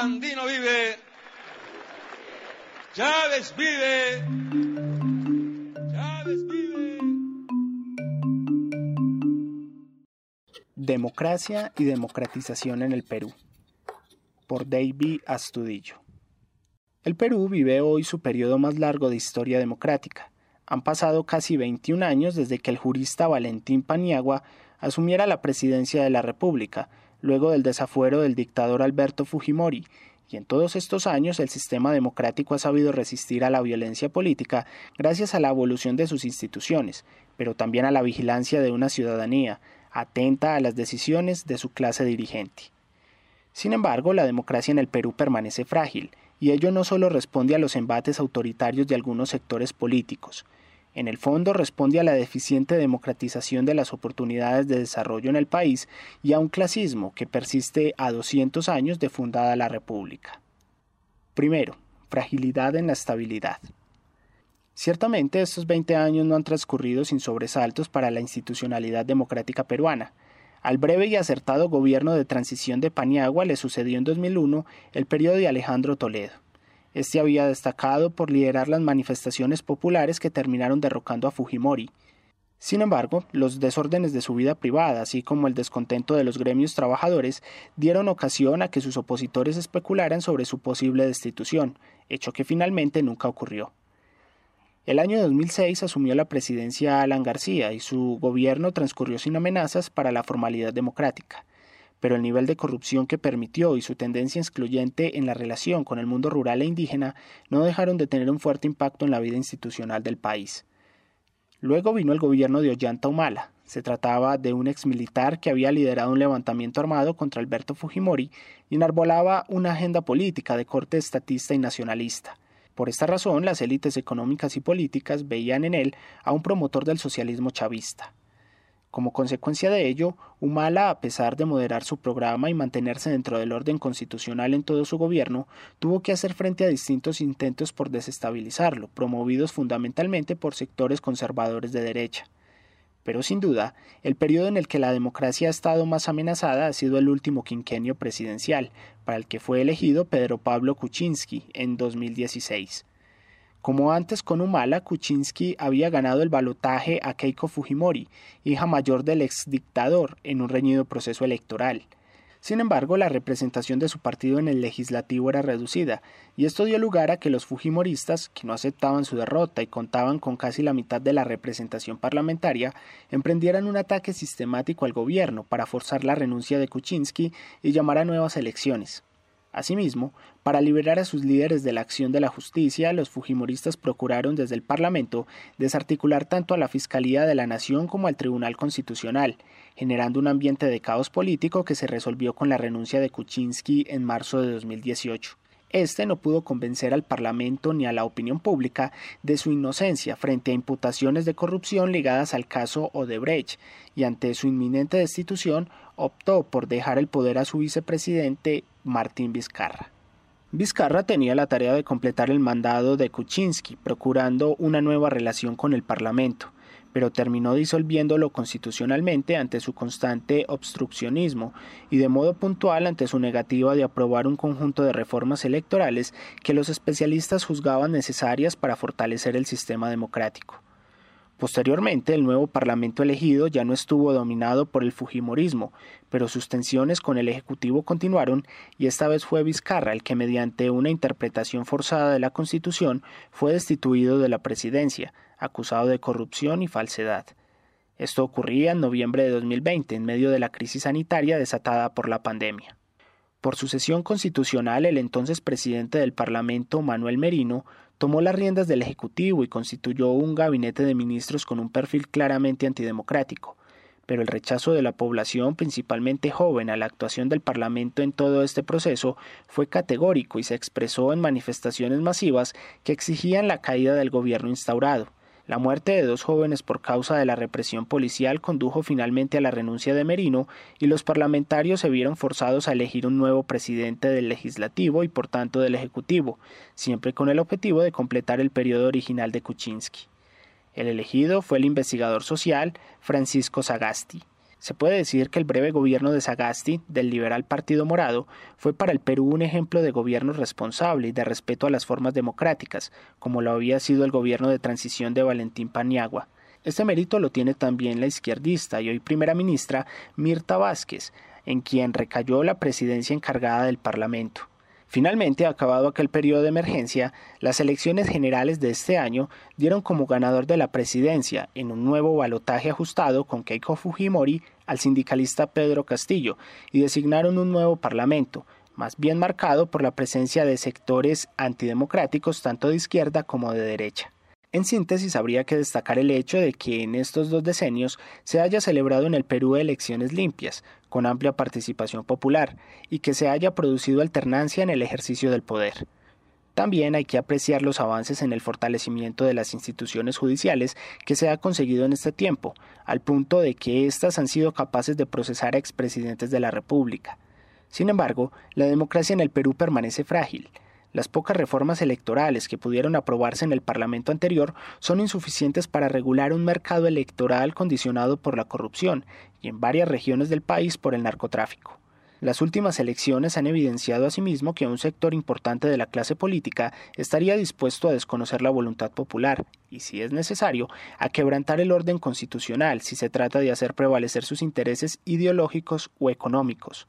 Vive. Vive. Vive. Democracia y democratización en el Perú. Por David Astudillo. El Perú vive hoy su periodo más largo de historia democrática. Han pasado casi 21 años desde que el jurista Valentín Paniagua asumiera la presidencia de la República, luego del desafuero del dictador Alberto Fujimori, y en todos estos años el sistema democrático ha sabido resistir a la violencia política gracias a la evolución de sus instituciones, pero también a la vigilancia de una ciudadanía atenta a las decisiones de su clase dirigente. Sin embargo, la democracia en el Perú permanece frágil, y ello no solo responde a los embates autoritarios de algunos sectores políticos, en el fondo responde a la deficiente democratización de las oportunidades de desarrollo en el país y a un clasismo que persiste a 200 años de fundada la República. Primero, fragilidad en la estabilidad. Ciertamente estos 20 años no han transcurrido sin sobresaltos para la institucionalidad democrática peruana. Al breve y acertado gobierno de transición de Paniagua le sucedió en 2001 el periodo de Alejandro Toledo. Este había destacado por liderar las manifestaciones populares que terminaron derrocando a Fujimori. Sin embargo, los desórdenes de su vida privada, así como el descontento de los gremios trabajadores, dieron ocasión a que sus opositores especularan sobre su posible destitución, hecho que finalmente nunca ocurrió. El año 2006 asumió la presidencia Alan García y su gobierno transcurrió sin amenazas para la formalidad democrática pero el nivel de corrupción que permitió y su tendencia excluyente en la relación con el mundo rural e indígena no dejaron de tener un fuerte impacto en la vida institucional del país. Luego vino el gobierno de Ollanta Humala. Se trataba de un exmilitar que había liderado un levantamiento armado contra Alberto Fujimori y enarbolaba una agenda política de corte estatista y nacionalista. Por esta razón, las élites económicas y políticas veían en él a un promotor del socialismo chavista. Como consecuencia de ello, Humala, a pesar de moderar su programa y mantenerse dentro del orden constitucional en todo su gobierno, tuvo que hacer frente a distintos intentos por desestabilizarlo, promovidos fundamentalmente por sectores conservadores de derecha. Pero sin duda, el periodo en el que la democracia ha estado más amenazada ha sido el último quinquenio presidencial, para el que fue elegido Pedro Pablo Kuczynski en 2016. Como antes con Humala, Kuczynski había ganado el balotaje a Keiko Fujimori, hija mayor del exdictador, en un reñido proceso electoral. Sin embargo, la representación de su partido en el legislativo era reducida, y esto dio lugar a que los fujimoristas, que no aceptaban su derrota y contaban con casi la mitad de la representación parlamentaria, emprendieran un ataque sistemático al gobierno para forzar la renuncia de Kuczynski y llamar a nuevas elecciones. Asimismo, para liberar a sus líderes de la acción de la justicia, los fujimoristas procuraron desde el Parlamento desarticular tanto a la Fiscalía de la Nación como al Tribunal Constitucional, generando un ambiente de caos político que se resolvió con la renuncia de Kuczynski en marzo de 2018. Este no pudo convencer al Parlamento ni a la opinión pública de su inocencia frente a imputaciones de corrupción ligadas al caso Odebrecht y ante su inminente destitución optó por dejar el poder a su vicepresidente Martín Vizcarra. Vizcarra tenía la tarea de completar el mandado de Kuczynski, procurando una nueva relación con el Parlamento, pero terminó disolviéndolo constitucionalmente ante su constante obstruccionismo y de modo puntual ante su negativa de aprobar un conjunto de reformas electorales que los especialistas juzgaban necesarias para fortalecer el sistema democrático. Posteriormente, el nuevo Parlamento elegido ya no estuvo dominado por el Fujimorismo, pero sus tensiones con el Ejecutivo continuaron y esta vez fue Vizcarra el que, mediante una interpretación forzada de la Constitución, fue destituido de la presidencia, acusado de corrupción y falsedad. Esto ocurría en noviembre de 2020, en medio de la crisis sanitaria desatada por la pandemia. Por sucesión constitucional, el entonces presidente del Parlamento, Manuel Merino, tomó las riendas del Ejecutivo y constituyó un gabinete de ministros con un perfil claramente antidemocrático. pero el rechazo de la población, principalmente joven, a la actuación del Parlamento en todo este proceso fue categórico y se expresó en manifestaciones masivas que exigían la caída del gobierno instaurado. La muerte de dos jóvenes por causa de la represión policial condujo finalmente a la renuncia de Merino y los parlamentarios se vieron forzados a elegir un nuevo presidente del legislativo y por tanto del ejecutivo, siempre con el objetivo de completar el periodo original de Kuczynski. El elegido fue el investigador social Francisco Sagasti. Se puede decir que el breve gobierno de Sagasti, del liberal Partido Morado, fue para el Perú un ejemplo de gobierno responsable y de respeto a las formas democráticas, como lo había sido el gobierno de transición de Valentín Paniagua. Este mérito lo tiene también la izquierdista y hoy primera ministra Mirta Vázquez, en quien recayó la presidencia encargada del Parlamento. Finalmente, acabado aquel periodo de emergencia, las elecciones generales de este año dieron como ganador de la presidencia, en un nuevo balotaje ajustado con Keiko Fujimori, al sindicalista Pedro Castillo, y designaron un nuevo parlamento, más bien marcado por la presencia de sectores antidemocráticos tanto de izquierda como de derecha. En síntesis, habría que destacar el hecho de que en estos dos decenios se haya celebrado en el Perú elecciones limpias, con amplia participación popular, y que se haya producido alternancia en el ejercicio del poder. También hay que apreciar los avances en el fortalecimiento de las instituciones judiciales que se ha conseguido en este tiempo, al punto de que éstas han sido capaces de procesar a expresidentes de la República. Sin embargo, la democracia en el Perú permanece frágil, las pocas reformas electorales que pudieron aprobarse en el Parlamento anterior son insuficientes para regular un mercado electoral condicionado por la corrupción y en varias regiones del país por el narcotráfico. Las últimas elecciones han evidenciado asimismo que un sector importante de la clase política estaría dispuesto a desconocer la voluntad popular y, si es necesario, a quebrantar el orden constitucional si se trata de hacer prevalecer sus intereses ideológicos o económicos.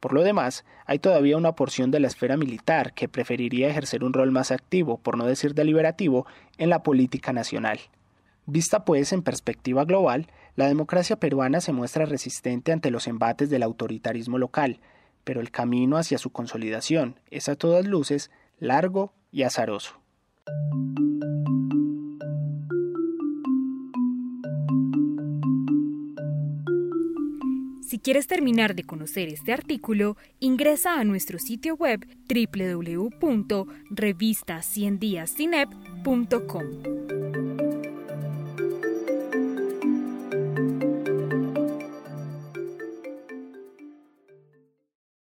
Por lo demás, hay todavía una porción de la esfera militar que preferiría ejercer un rol más activo, por no decir deliberativo, en la política nacional. Vista pues en perspectiva global, la democracia peruana se muestra resistente ante los embates del autoritarismo local, pero el camino hacia su consolidación es a todas luces largo y azaroso. Quieres terminar de conocer este artículo, ingresa a nuestro sitio web www.revistaciendiascinep.com.